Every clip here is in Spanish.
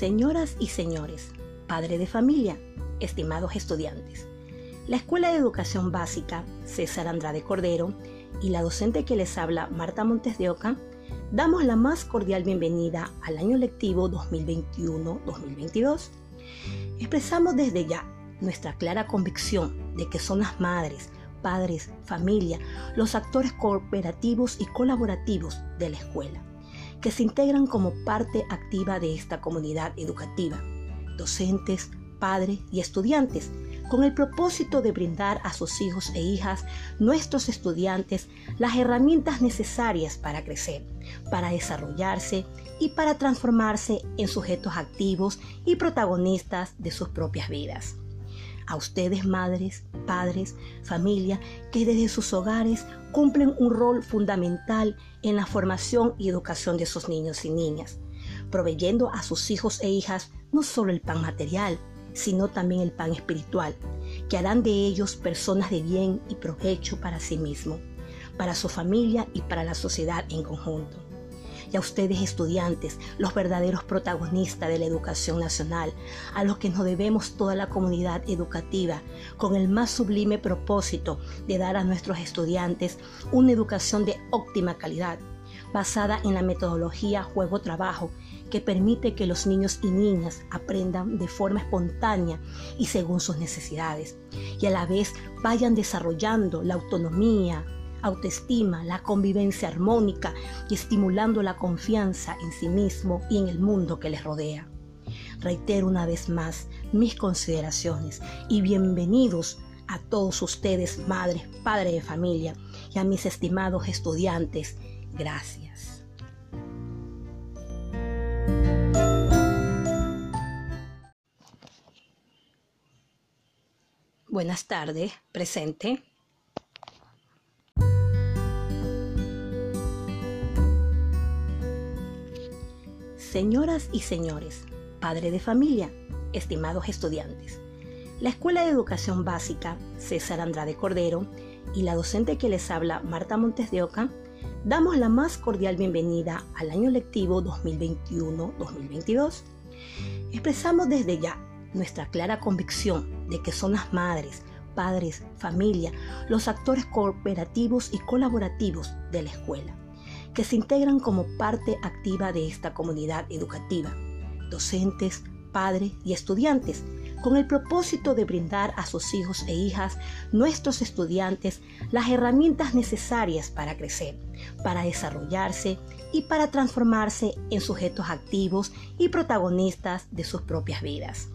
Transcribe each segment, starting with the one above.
Señoras y señores, padre de familia, estimados estudiantes, la Escuela de Educación Básica César Andrade Cordero y la docente que les habla Marta Montes de Oca, damos la más cordial bienvenida al año lectivo 2021-2022. Expresamos desde ya nuestra clara convicción de que son las madres, padres, familia, los actores cooperativos y colaborativos de la escuela, que se integran como parte activa de esta comunidad educativa, docentes, padres y estudiantes, con el propósito de brindar a sus hijos e hijas, nuestros estudiantes, las herramientas necesarias para crecer, para desarrollarse y para transformarse en sujetos activos y protagonistas de sus propias vidas. A ustedes, madres, padres, familia, que desde sus hogares cumplen un rol fundamental en la formación y educación de sus niños y niñas, proveyendo a sus hijos e hijas no solo el pan material, sino también el pan espiritual, que harán de ellos personas de bien y provecho para sí mismo, para su familia y para la sociedad en conjunto. Y a ustedes estudiantes, los verdaderos protagonistas de la educación nacional, a los que nos debemos toda la comunidad educativa, con el más sublime propósito de dar a nuestros estudiantes una educación de óptima calidad, basada en la metodología juego-trabajo que permite que los niños y niñas aprendan de forma espontánea y según sus necesidades, y a la vez vayan desarrollando la autonomía, autoestima, la convivencia armónica y estimulando la confianza en sí mismo y en el mundo que les rodea. Reitero una vez más mis consideraciones y bienvenidos a todos ustedes, madres, padres de familia, y a mis estimados estudiantes. Gracias. Buenas tardes, presente. Señoras y señores, padre de familia, estimados estudiantes, la Escuela de Educación Básica César Andrade Cordero y la docente que les habla Marta Montes de Oca, damos la más cordial bienvenida al año lectivo 2021-2022. Expresamos desde ya nuestra clara convicción de que son las madres, padres, familia, los actores cooperativos y colaborativos de la escuela, que se integran como parte activa de esta comunidad educativa, docentes, padres y estudiantes, con el propósito de brindar a sus hijos e hijas, nuestros estudiantes, las herramientas necesarias para crecer, para desarrollarse y para transformarse en sujetos activos y protagonistas de sus propias vidas.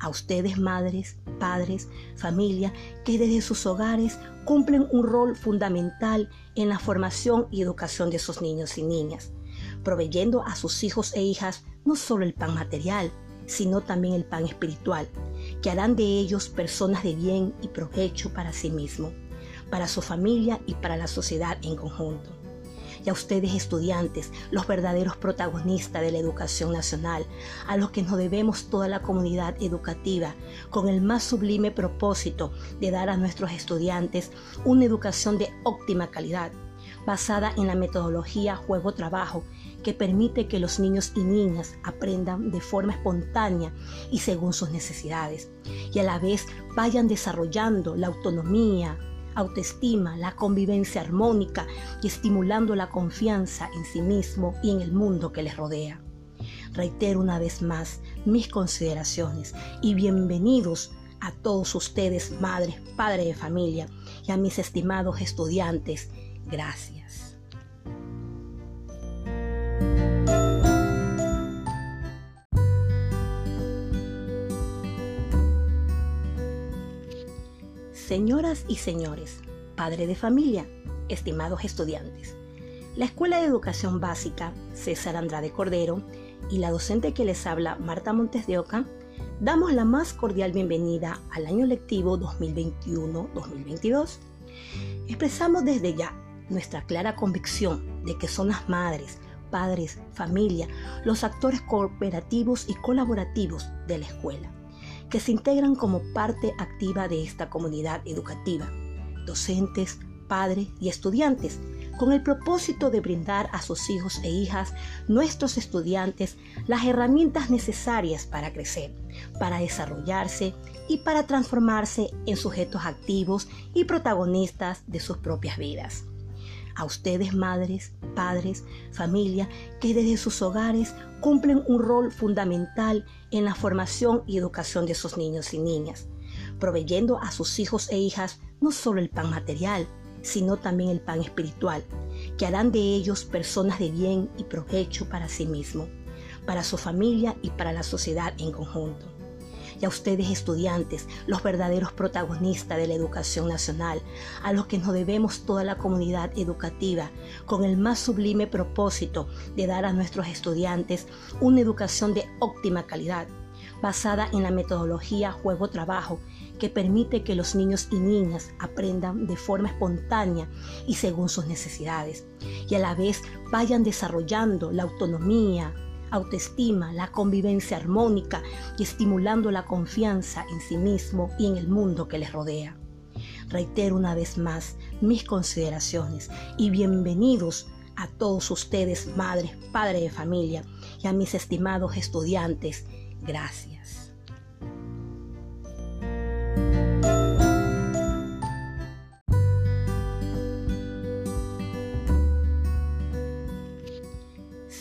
A ustedes, madres, padres, familia, que desde sus hogares cumplen un rol fundamental en la formación y educación de sus niños y niñas, proveyendo a sus hijos e hijas no solo el pan material, sino también el pan espiritual, que harán de ellos personas de bien y provecho para sí mismo, para su familia y para la sociedad en conjunto. Y a ustedes estudiantes, los verdaderos protagonistas de la educación nacional, a los que nos debemos toda la comunidad educativa, con el más sublime propósito de dar a nuestros estudiantes una educación de óptima calidad, basada en la metodología juego-trabajo que permite que los niños y niñas aprendan de forma espontánea y según sus necesidades, y a la vez vayan desarrollando la autonomía, autoestima, la convivencia armónica y estimulando la confianza en sí mismo y en el mundo que les rodea. Reitero una vez más mis consideraciones y bienvenidos a todos ustedes, madres, padres de familia, y a mis estimados estudiantes. Gracias. Señoras y señores, padre de familia, estimados estudiantes, la Escuela de Educación Básica César Andrade Cordero y la docente que les habla Marta Montes de Oca, damos la más cordial bienvenida al año lectivo 2021-2022. Expresamos desde ya nuestra clara convicción de que son las madres, padres, familia, los actores cooperativos y colaborativos de la escuela que se integran como parte activa de esta comunidad educativa, docentes, padres y estudiantes, con el propósito de brindar a sus hijos e hijas, nuestros estudiantes, las herramientas necesarias para crecer, para desarrollarse y para transformarse en sujetos activos y protagonistas de sus propias vidas. A ustedes, madres, padres, familia, que desde sus hogares cumplen un rol fundamental en la formación y educación de sus niños y niñas, proveyendo a sus hijos e hijas no solo el pan material, sino también el pan espiritual, que harán de ellos personas de bien y provecho para sí mismo, para su familia y para la sociedad en conjunto a ustedes estudiantes, los verdaderos protagonistas de la educación nacional, a los que nos debemos toda la comunidad educativa, con el más sublime propósito de dar a nuestros estudiantes una educación de óptima calidad, basada en la metodología juego-trabajo que permite que los niños y niñas aprendan de forma espontánea y según sus necesidades, y a la vez vayan desarrollando la autonomía, autoestima, la convivencia armónica y estimulando la confianza en sí mismo y en el mundo que les rodea. Reitero una vez más mis consideraciones y bienvenidos a todos ustedes, madres, padres de familia, y a mis estimados estudiantes. Gracias.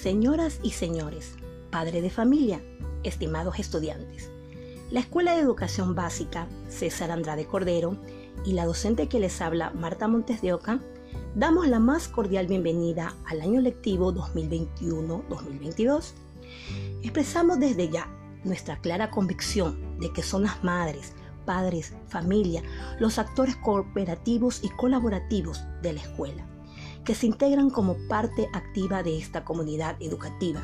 Señoras y señores, padre de familia, estimados estudiantes, la Escuela de Educación Básica César Andrade Cordero y la docente que les habla Marta Montes de Oca damos la más cordial bienvenida al año lectivo 2021-2022. Expresamos desde ya nuestra clara convicción de que son las madres, padres, familia, los actores cooperativos y colaborativos de la escuela que se integran como parte activa de esta comunidad educativa,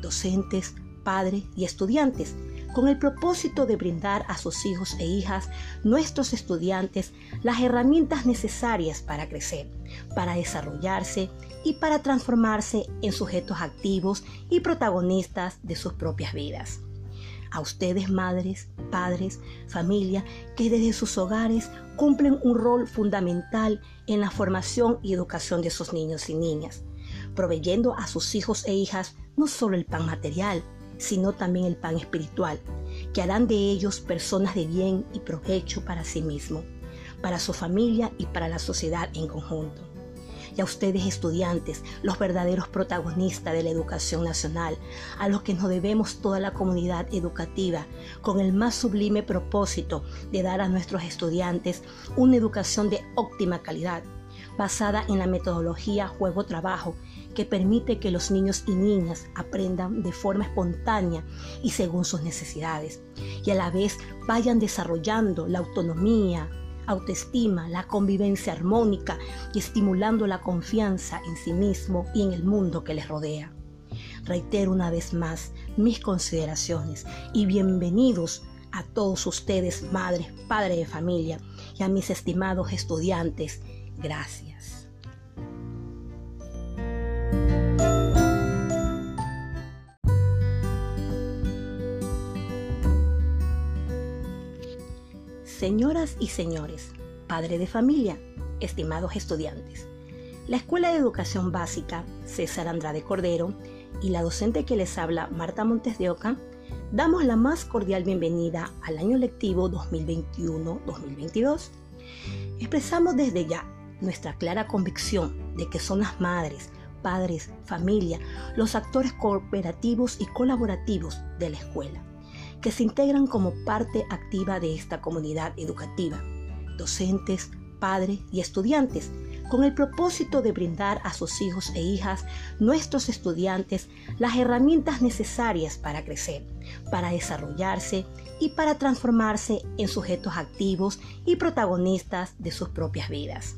docentes, padres y estudiantes, con el propósito de brindar a sus hijos e hijas, nuestros estudiantes, las herramientas necesarias para crecer, para desarrollarse y para transformarse en sujetos activos y protagonistas de sus propias vidas a ustedes madres, padres, familia, que desde sus hogares cumplen un rol fundamental en la formación y educación de sus niños y niñas, proveyendo a sus hijos e hijas no solo el pan material, sino también el pan espiritual, que harán de ellos personas de bien y provecho para sí mismo, para su familia y para la sociedad en conjunto y a ustedes estudiantes, los verdaderos protagonistas de la educación nacional, a los que nos debemos toda la comunidad educativa, con el más sublime propósito de dar a nuestros estudiantes una educación de óptima calidad, basada en la metodología juego-trabajo que permite que los niños y niñas aprendan de forma espontánea y según sus necesidades, y a la vez vayan desarrollando la autonomía, autoestima, la convivencia armónica y estimulando la confianza en sí mismo y en el mundo que les rodea. Reitero una vez más mis consideraciones y bienvenidos a todos ustedes, madres, padres de familia y a mis estimados estudiantes. Gracias. Señoras y señores, padre de familia, estimados estudiantes, la Escuela de Educación Básica César Andrade Cordero y la docente que les habla Marta Montes de Oca damos la más cordial bienvenida al año lectivo 2021-2022. Expresamos desde ya nuestra clara convicción de que son las madres, padres, familia, los actores cooperativos y colaborativos de la escuela que se integran como parte activa de esta comunidad educativa, docentes, padres y estudiantes, con el propósito de brindar a sus hijos e hijas, nuestros estudiantes, las herramientas necesarias para crecer, para desarrollarse y para transformarse en sujetos activos y protagonistas de sus propias vidas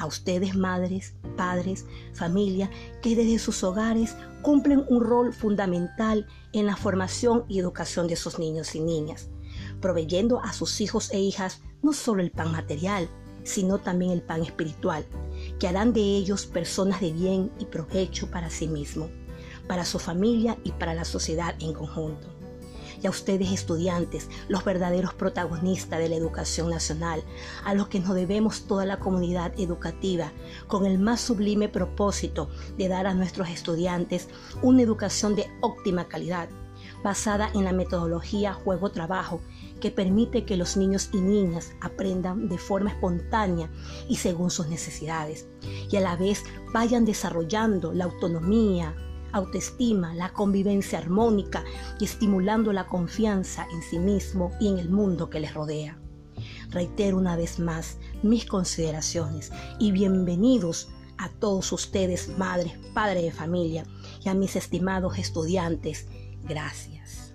a ustedes madres, padres, familia, que desde sus hogares cumplen un rol fundamental en la formación y educación de sus niños y niñas, proveyendo a sus hijos e hijas no solo el pan material, sino también el pan espiritual, que harán de ellos personas de bien y provecho para sí mismo, para su familia y para la sociedad en conjunto y a ustedes estudiantes, los verdaderos protagonistas de la educación nacional, a los que nos debemos toda la comunidad educativa, con el más sublime propósito de dar a nuestros estudiantes una educación de óptima calidad, basada en la metodología juego-trabajo que permite que los niños y niñas aprendan de forma espontánea y según sus necesidades, y a la vez vayan desarrollando la autonomía, autoestima, la convivencia armónica y estimulando la confianza en sí mismo y en el mundo que les rodea. Reitero una vez más mis consideraciones y bienvenidos a todos ustedes, madres, padres de familia, y a mis estimados estudiantes. Gracias.